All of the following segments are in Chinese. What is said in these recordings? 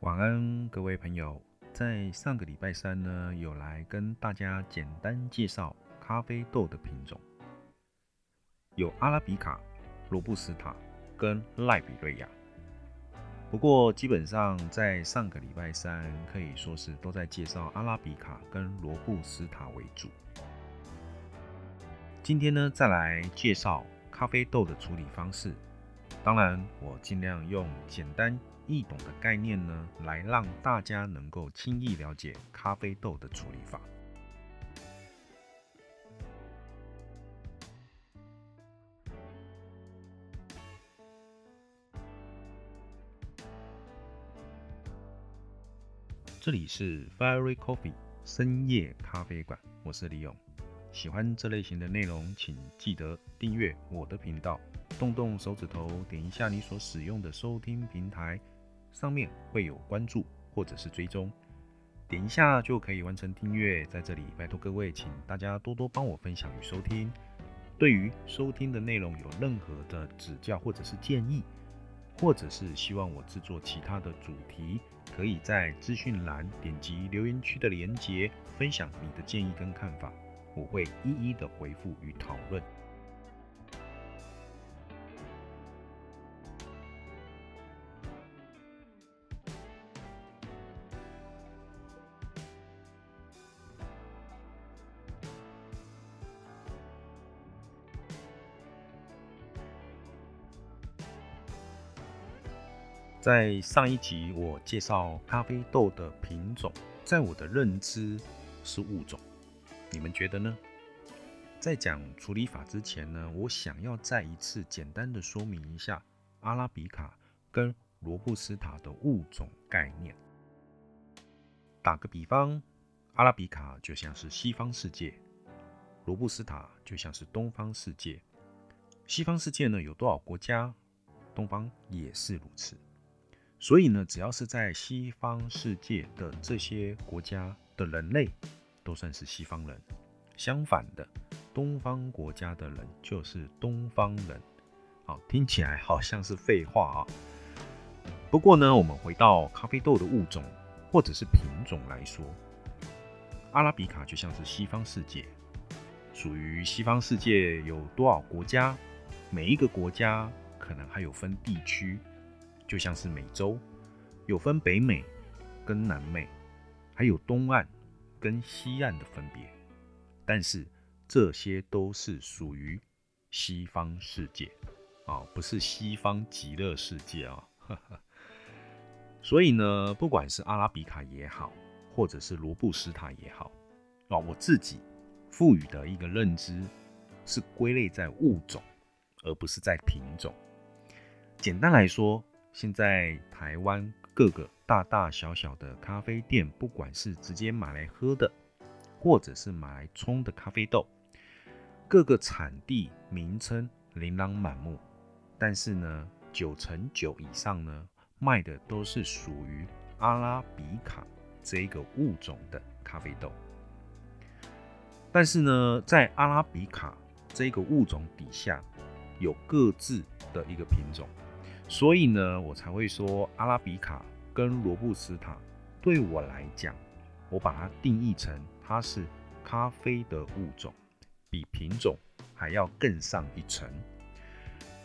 晚安，各位朋友。在上个礼拜三呢，有来跟大家简单介绍咖啡豆的品种，有阿拉比卡、罗布斯塔跟赖比瑞亚。不过基本上在上个礼拜三，可以说是都在介绍阿拉比卡跟罗布斯塔为主。今天呢，再来介绍咖啡豆的处理方式。当然，我尽量用简单易懂的概念呢，来让大家能够轻易了解咖啡豆的处理法。这里是 Fairy Coffee 深夜咖啡馆，我是李勇。喜欢这类型的内容，请记得订阅我的频道。动动手指头，点一下你所使用的收听平台，上面会有关注或者是追踪，点一下就可以完成订阅。在这里，拜托各位，请大家多多帮我分享与收听。对于收听的内容有任何的指教或者是建议，或者是希望我制作其他的主题，可以在资讯栏点击留言区的连结，分享你的建议跟看法，我会一一的回复与讨论。在上一集我介绍咖啡豆的品种，在我的认知是物种，你们觉得呢？在讲处理法之前呢，我想要再一次简单的说明一下阿拉比卡跟罗布斯塔的物种概念。打个比方，阿拉比卡就像是西方世界，罗布斯塔就像是东方世界。西方世界呢有多少国家？东方也是如此。所以呢，只要是在西方世界的这些国家的人类，都算是西方人。相反的，东方国家的人就是东方人。好，听起来好像是废话啊。不过呢，我们回到咖啡豆的物种或者是品种来说，阿拉比卡就像是西方世界，属于西方世界有多少国家？每一个国家可能还有分地区。就像是美洲有分北美跟南美，还有东岸跟西岸的分别，但是这些都是属于西方世界啊，不是西方极乐世界啊。所以呢，不管是阿拉比卡也好，或者是罗布斯塔也好啊，我自己赋予的一个认知是归类在物种，而不是在品种。简单来说。现在台湾各个大大小小的咖啡店，不管是直接买来喝的，或者是买来冲的咖啡豆，各个产地名称琳琅满目，但是呢，九成九以上呢，卖的都是属于阿拉比卡这个物种的咖啡豆。但是呢，在阿拉比卡这个物种底下，有各自的一个品种。所以呢，我才会说阿拉比卡跟罗布斯塔对我来讲，我把它定义成它是咖啡的物种，比品种还要更上一层。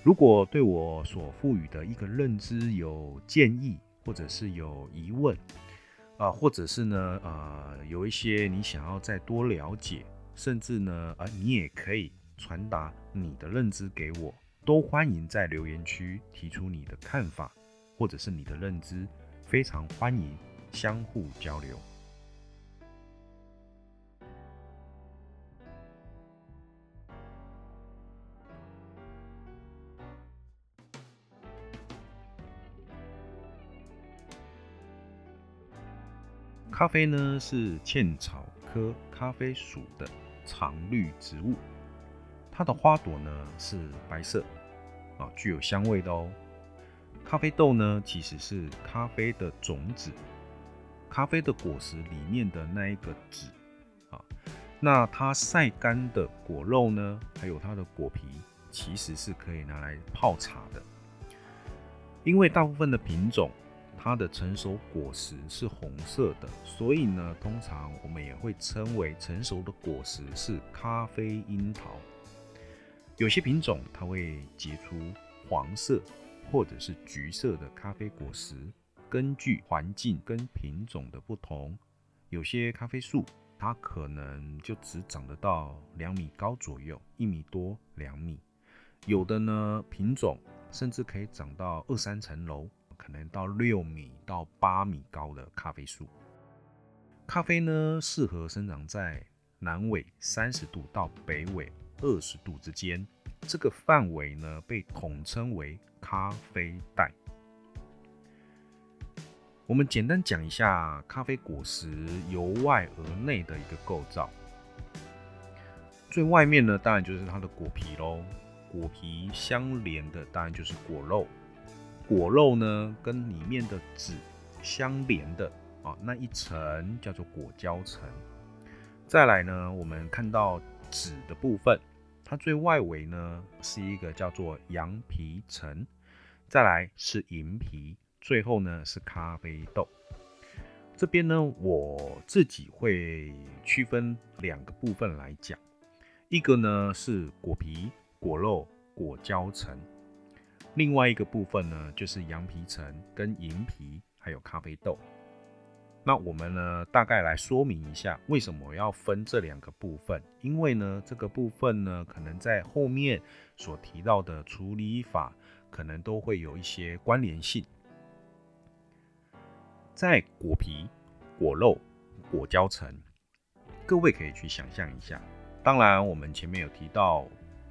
如果对我所赋予的一个认知有建议，或者是有疑问啊，或者是呢，呃，有一些你想要再多了解，甚至呢，呃，你也可以传达你的认知给我。都欢迎在留言区提出你的看法，或者是你的认知，非常欢迎相互交流。咖啡呢是茜草科咖啡属的常绿植物。它的花朵呢是白色啊，具有香味的哦。咖啡豆呢其实是咖啡的种子，咖啡的果实里面的那一个籽啊。那它晒干的果肉呢，还有它的果皮，其实是可以拿来泡茶的。因为大部分的品种它的成熟果实是红色的，所以呢，通常我们也会称为成熟的果实是咖啡樱桃。有些品种它会结出黄色或者是橘色的咖啡果实，根据环境跟品种的不同，有些咖啡树它可能就只长得到两米高左右，一米多两米，有的呢品种甚至可以长到二三层楼。可能到六米到八米高的咖啡树，咖啡呢适合生长在南纬三十度到北纬二十度之间，这个范围呢被统称为咖啡带。我们简单讲一下咖啡果实由外而内的一个构造，最外面呢当然就是它的果皮喽，果皮相连的当然就是果肉。果肉呢，跟里面的籽相连的啊，那一层叫做果胶层。再来呢，我们看到纸的部分，它最外围呢是一个叫做羊皮层，再来是银皮，最后呢是咖啡豆。这边呢，我自己会区分两个部分来讲，一个呢是果皮、果肉、果胶层。另外一个部分呢，就是羊皮层跟银皮，还有咖啡豆。那我们呢，大概来说明一下为什么要分这两个部分。因为呢，这个部分呢，可能在后面所提到的处理法，可能都会有一些关联性。在果皮、果肉、果胶层，各位可以去想象一下。当然，我们前面有提到。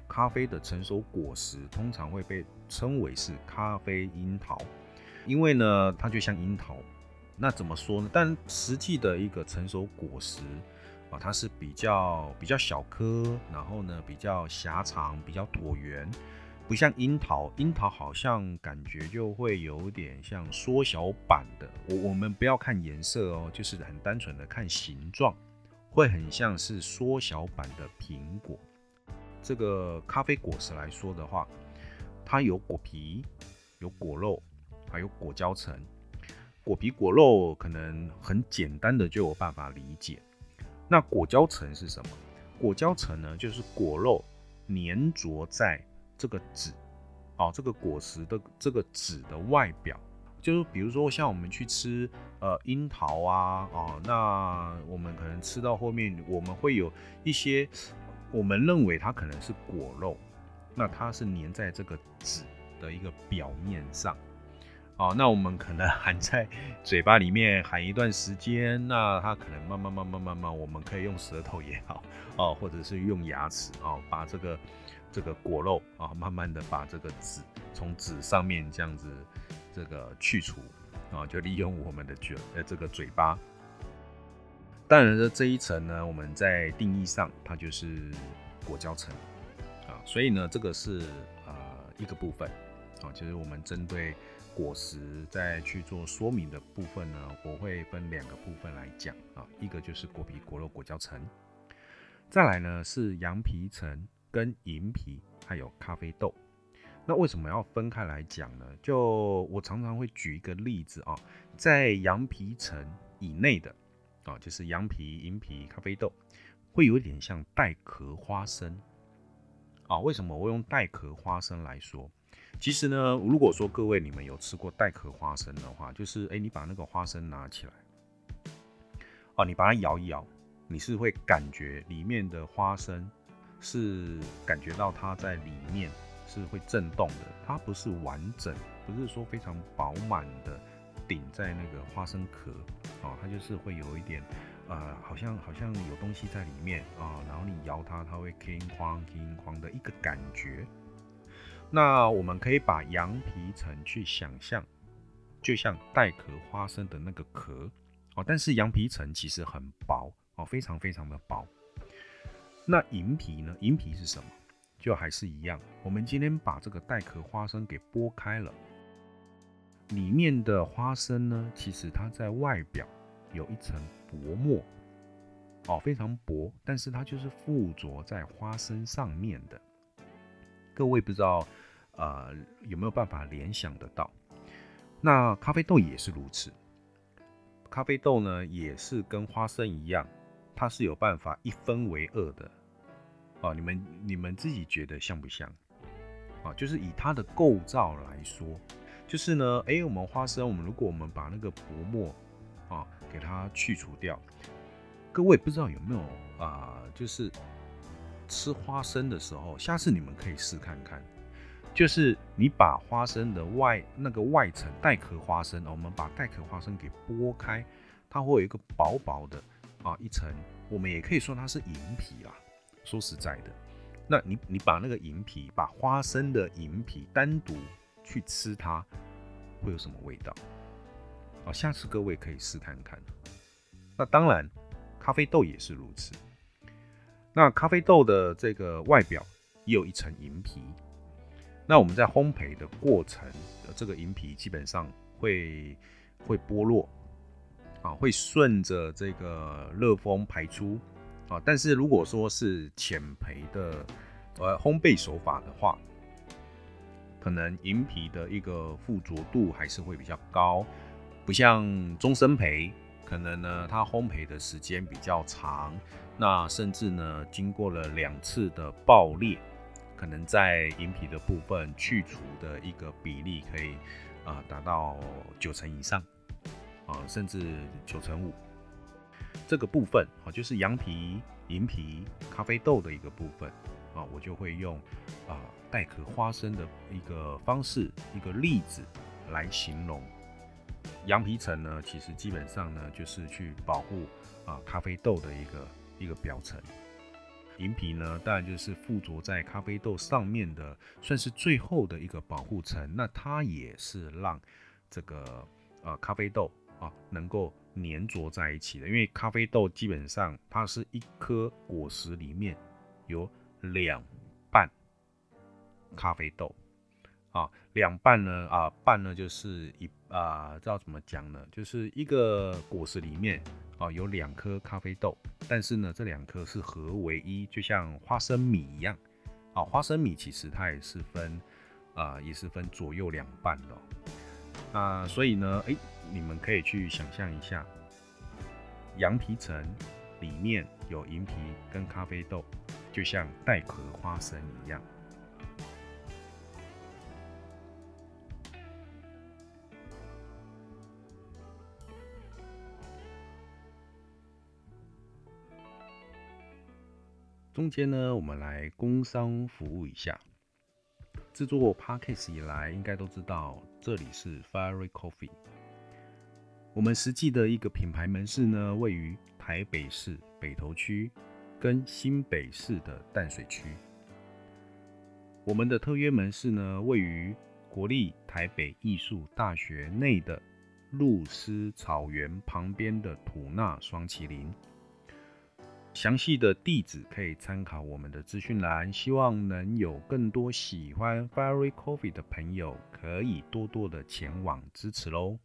咖啡的成熟果实通常会被称为是咖啡樱桃，因为呢，它就像樱桃。那怎么说呢？但实际的一个成熟果实啊，它是比较比较小颗，然后呢比较狭长，比较椭圆，不像樱桃。樱桃好像感觉就会有点像缩小版的。我我们不要看颜色哦，就是很单纯的看形状，会很像是缩小版的苹果。这个咖啡果实来说的话，它有果皮、有果肉，还有果胶层。果皮、果肉可能很简单的就有办法理解。那果胶层是什么？果胶层呢，就是果肉粘着在这个籽，哦，这个果实的这个籽的外表。就是比如说像我们去吃呃樱桃啊，哦，那我们可能吃到后面，我们会有一些。我们认为它可能是果肉，那它是粘在这个籽的一个表面上，哦，那我们可能 含在嘴巴里面含一段时间，那它可能慢慢慢慢慢慢，我们可以用舌头也好，哦，或者是用牙齿哦，把这个这个果肉啊，慢慢的把这个籽从籽上面这样子这个去除，啊，就利用我们的嘴呃这个嘴巴。当然的这一层呢，我们在定义上它就是果胶层。啊，所以呢，这个是呃一个部分。啊，就是我们针对果实再去做说明的部分呢，我会分两个部分来讲啊，一个就是果皮、果肉、果胶层，再来呢是羊皮层跟银皮，还有咖啡豆。那为什么要分开来讲呢？就我常常会举一个例子啊，在羊皮层以内的。啊，就是羊皮、银皮、咖啡豆，会有点像带壳花生啊。为什么我用带壳花生来说？其实呢，如果说各位你们有吃过带壳花生的话，就是哎，你把那个花生拿起来，哦，你把它摇一摇，你是会感觉里面的花生是感觉到它在里面是会震动的，它不是完整，不是说非常饱满的。顶在那个花生壳，哦，它就是会有一点，呃，好像好像有东西在里面啊，然后你摇它，它会 king 哐 king 哐的一个感觉。那我们可以把羊皮层去想象，就像带壳花生的那个壳，哦，但是羊皮层其实很薄，哦，非常非常的薄。那银皮呢？银皮是什么？就还是一样，我们今天把这个带壳花生给剥开了。里面的花生呢，其实它在外表有一层薄膜，哦，非常薄，但是它就是附着在花生上面的。各位不知道，呃，有没有办法联想得到？那咖啡豆也是如此。咖啡豆呢，也是跟花生一样，它是有办法一分为二的。哦，你们你们自己觉得像不像？啊，就是以它的构造来说，就是呢，哎，我们花生，我们如果我们把那个薄膜啊给它去除掉，各位不知道有没有啊？就是吃花生的时候，下次你们可以试看看。就是你把花生的外那个外层带壳花生，我们把带壳花生给剥开，它会有一个薄薄的啊一层，我们也可以说它是银皮啦。说实在的，那你你把那个银皮，把花生的银皮单独去吃它，会有什么味道？啊，下次各位可以试看看。那当然，咖啡豆也是如此。那咖啡豆的这个外表也有一层银皮。那我们在烘焙的过程，这个银皮基本上会会剥落，啊，会顺着这个热风排出，啊，但是如果说是浅焙的呃烘焙手法的话，可能银皮的一个附着度还是会比较高，不像中生焙，可能呢它烘焙的时间比较长，那甚至呢经过了两次的爆裂。可能在银皮的部分去除的一个比例可以啊达到九成以上啊，甚至九成五。这个部分啊，就是羊皮、银皮、咖啡豆的一个部分啊，我就会用啊带壳花生的一个方式、一个例子来形容。羊皮层呢，其实基本上呢就是去保护啊咖啡豆的一个一个表层。银皮呢，当然就是附着在咖啡豆上面的，算是最后的一个保护层。那它也是让这个呃咖啡豆啊能够粘着在一起的。因为咖啡豆基本上它是一颗果实里面有两半咖啡豆啊，两半呢啊半呢就是一啊知道怎么讲呢？就是一个果实里面。啊，有两颗咖啡豆，但是呢，这两颗是合为一，就像花生米一样。啊，花生米其实它也是分，啊，也是分左右两半的。啊，所以呢，哎，你们可以去想象一下，羊皮层里面有银皮跟咖啡豆，就像带壳花生一样。中间呢，我们来工商服务一下。制作 Podcast 以来，应该都知道这里是 Fiery Coffee。我们实际的一个品牌门市呢，位于台北市北投区跟新北市的淡水区。我们的特约门市呢，位于国立台北艺术大学内的露丝草原旁边的土纳双麒麟。详细的地址可以参考我们的资讯栏，希望能有更多喜欢 Fairy Coffee 的朋友可以多多的前往支持喽。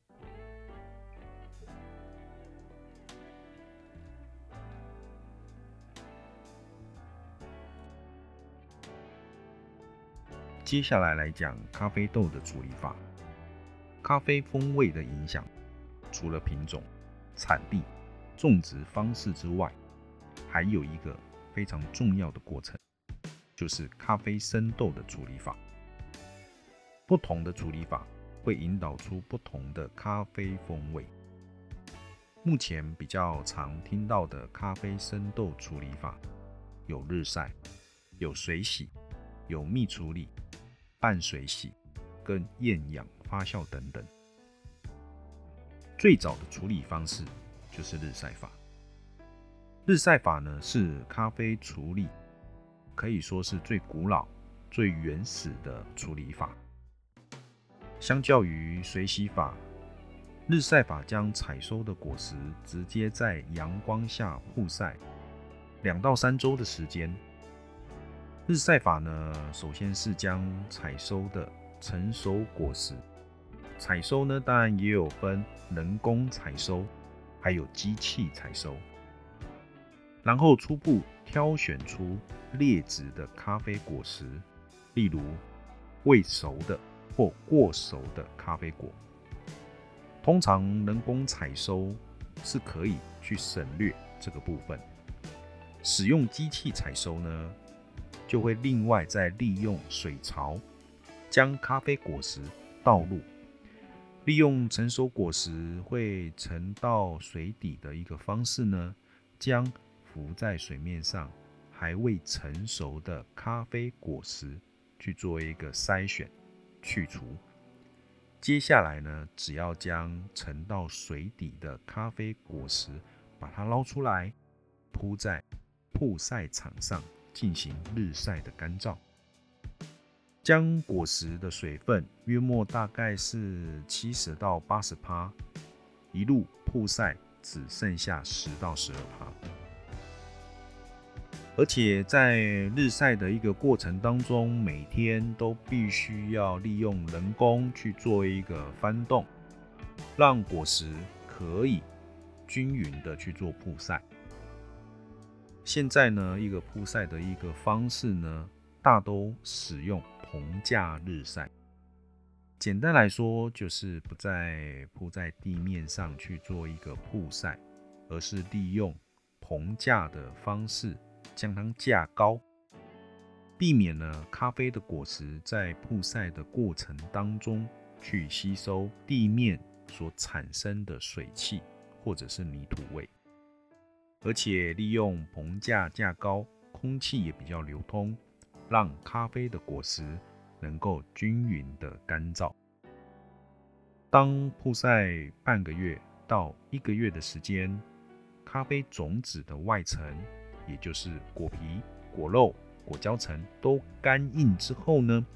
接下来来讲咖啡豆的处理法，咖啡风味的影响，除了品种、产地、种植方式之外。还有一个非常重要的过程，就是咖啡生豆的处理法。不同的处理法会引导出不同的咖啡风味。目前比较常听到的咖啡生豆处理法有日晒、有水洗、有蜜处理、半水洗跟厌氧发酵等等。最早的处理方式就是日晒法。日晒法呢是咖啡处理，可以说是最古老、最原始的处理法。相较于水洗法，日晒法将采收的果实直接在阳光下曝晒两到三周的时间。日晒法呢，首先是将采收的成熟果实采收呢，当然也有分人工采收，还有机器采收。然后初步挑选出劣质的咖啡果实，例如未熟的或过熟的咖啡果，通常人工采收是可以去省略这个部分，使用机器采收呢，就会另外再利用水槽将咖啡果实倒入，利用成熟果实会沉到水底的一个方式呢，将浮在水面上还未成熟的咖啡果实去做一个筛选去除。接下来呢，只要将沉到水底的咖啡果实把它捞出来，铺在曝晒场上进行日晒的干燥。将果实的水分约莫大概是七十到八十帕，一路曝晒只剩下十到十二帕。而且在日晒的一个过程当中，每天都必须要利用人工去做一个翻动，让果实可以均匀的去做曝晒。现在呢，一个曝晒的一个方式呢，大都使用棚架日晒。简单来说，就是不再铺在地面上去做一个曝晒，而是利用棚架的方式。将它架高，避免了咖啡的果实在曝晒的过程当中去吸收地面所产生的水汽或者是泥土味，而且利用棚架架高，空气也比较流通，让咖啡的果实能够均匀的干燥。当曝晒半个月到一个月的时间，咖啡种子的外层。也就是果皮、果肉、果胶层都干硬之后呢，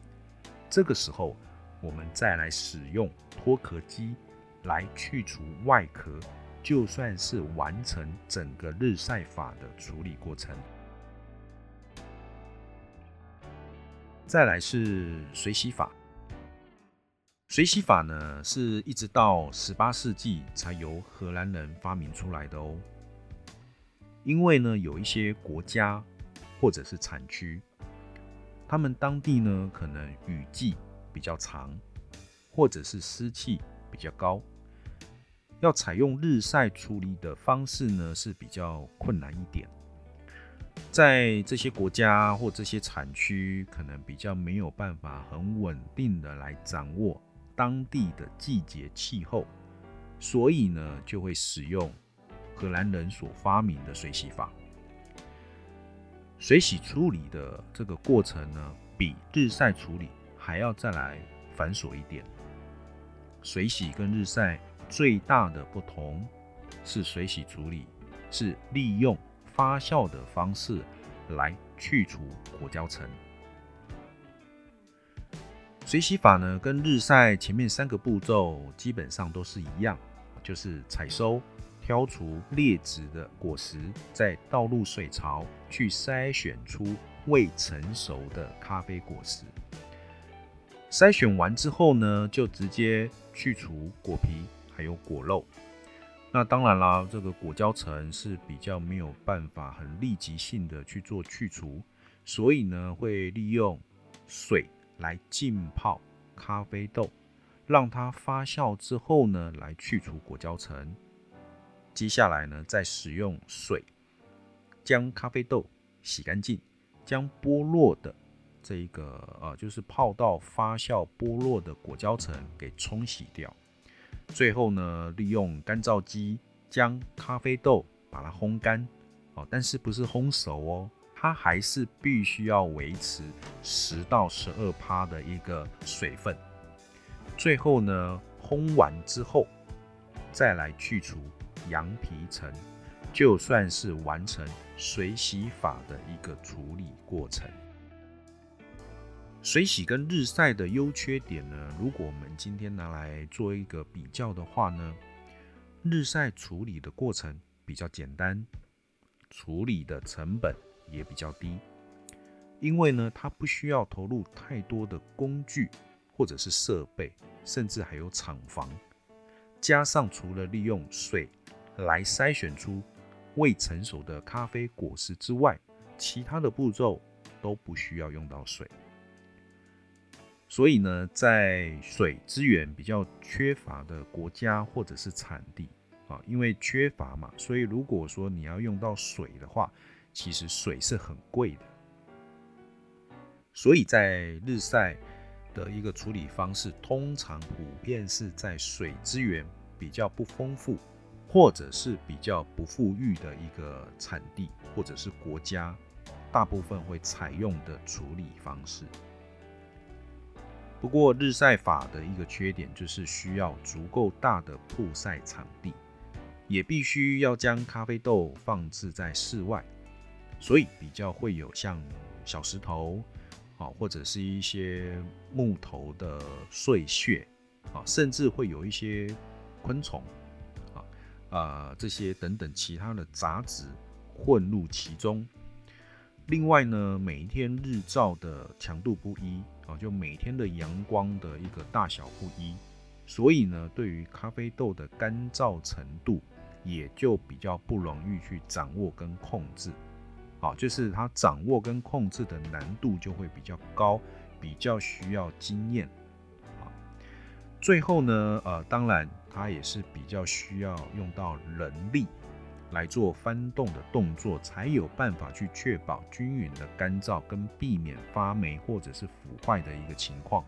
这个时候我们再来使用脱壳机来去除外壳，就算是完成整个日晒法的处理过程。再来是水洗法，水洗法呢是一直到十八世纪才由荷兰人发明出来的哦。因为呢，有一些国家或者是产区，他们当地呢可能雨季比较长，或者是湿气比较高，要采用日晒处理的方式呢是比较困难一点。在这些国家或这些产区，可能比较没有办法很稳定的来掌握当地的季节气候，所以呢就会使用。荷兰人所发明的水洗法，水洗处理的这个过程呢，比日晒处理还要再来繁琐一点。水洗跟日晒最大的不同是，水洗处理是利用发酵的方式来去除果胶层。水洗法呢，跟日晒前面三个步骤基本上都是一样，就是采收。挑除劣质的果实，再倒入水槽去筛选出未成熟的咖啡果实。筛选完之后呢，就直接去除果皮还有果肉。那当然啦，这个果胶层是比较没有办法很立即性的去做去除，所以呢，会利用水来浸泡咖啡豆，让它发酵之后呢，来去除果胶层。接下来呢，再使用水将咖啡豆洗干净，将剥落的这一个呃，就是泡到发酵剥落的果胶层给冲洗掉。最后呢，利用干燥机将咖啡豆把它烘干哦，但是不是烘熟哦，它还是必须要维持十到十二趴的一个水分。最后呢，烘完之后再来去除。羊皮层就算是完成水洗法的一个处理过程。水洗跟日晒的优缺点呢？如果我们今天拿来做一个比较的话呢，日晒处理的过程比较简单，处理的成本也比较低，因为呢，它不需要投入太多的工具或者是设备，甚至还有厂房，加上除了利用水。来筛选出未成熟的咖啡果实之外，其他的步骤都不需要用到水。所以呢，在水资源比较缺乏的国家或者是产地啊，因为缺乏嘛，所以如果说你要用到水的话，其实水是很贵的。所以在日晒的一个处理方式，通常普遍是在水资源比较不丰富，或者是比较不富裕的一个产地或者是国家，大部分会采用的处理方式。不过日晒法的一个缺点就是需要足够大的曝晒场地，也必须要将咖啡豆放置在室外，所以比较会有像小石头啊，或者是一些木头的碎屑啊，甚至会有一些昆虫啊这些等等其他的杂质混入其中。另外呢，每一天日照的强度不一。啊，就每天的阳光的一个大小不一，所以呢，对于咖啡豆的干燥程度，也就比较不容易去掌握跟控制。啊，就是它掌握跟控制的难度就会比较高，比较需要经验。啊，最后呢，呃，当然它也是比较需要用到人力。来做翻动的动作，才有办法去确保均匀的干燥跟避免发霉或者是腐坏的一个情况。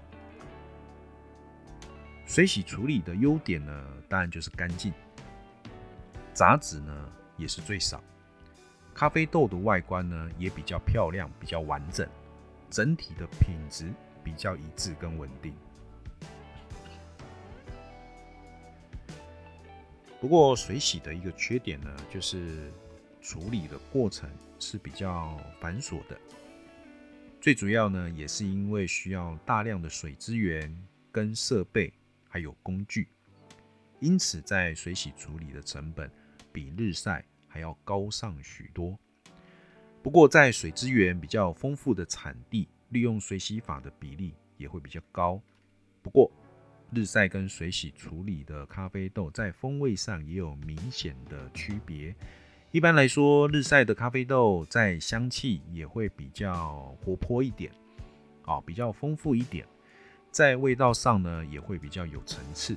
水洗处理的优点呢，当然就是干净，杂质呢也是最少，咖啡豆的外观呢也比较漂亮，比较完整，整体的品质比较一致跟稳定。不过水洗的一个缺点呢，就是处理的过程是比较繁琐的。最主要呢，也是因为需要大量的水资源、跟设备还有工具，因此在水洗处理的成本比日晒还要高上许多。不过在水资源比较丰富的产地，利用水洗法的比例也会比较高。不过日晒跟水洗处理的咖啡豆在风味上也有明显的区别。一般来说，日晒的咖啡豆在香气也会比较活泼一点，啊，比较丰富一点。在味道上呢，也会比较有层次。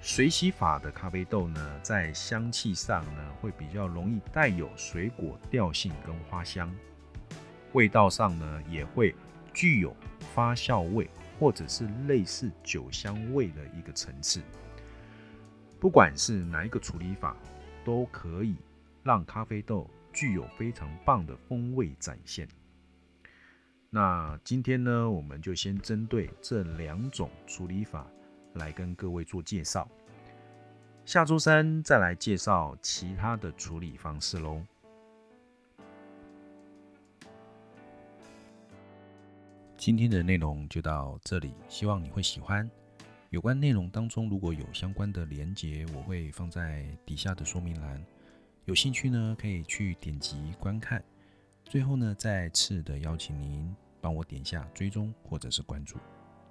水洗法的咖啡豆呢，在香气上呢，会比较容易带有水果调性跟花香。味道上呢，也会具有发酵味。或者是类似酒香味的一个层次，不管是哪一个处理法，都可以让咖啡豆具有非常棒的风味展现。那今天呢，我们就先针对这两种处理法来跟各位做介绍，下周三再来介绍其他的处理方式喽。今天的内容就到这里，希望你会喜欢。有关内容当中如果有相关的连结，我会放在底下的说明栏。有兴趣呢，可以去点击观看。最后呢，再次的邀请您帮我点下追踪或者是关注。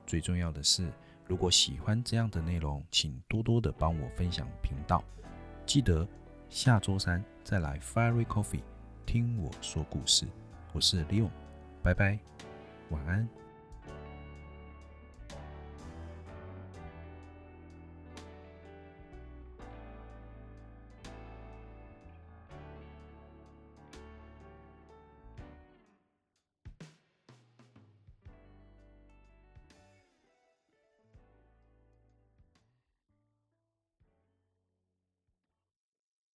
最重要的是，如果喜欢这样的内容，请多多的帮我分享频道。记得下周三再来 Fiery Coffee 听我说故事。我是 Leon，拜拜。晚安。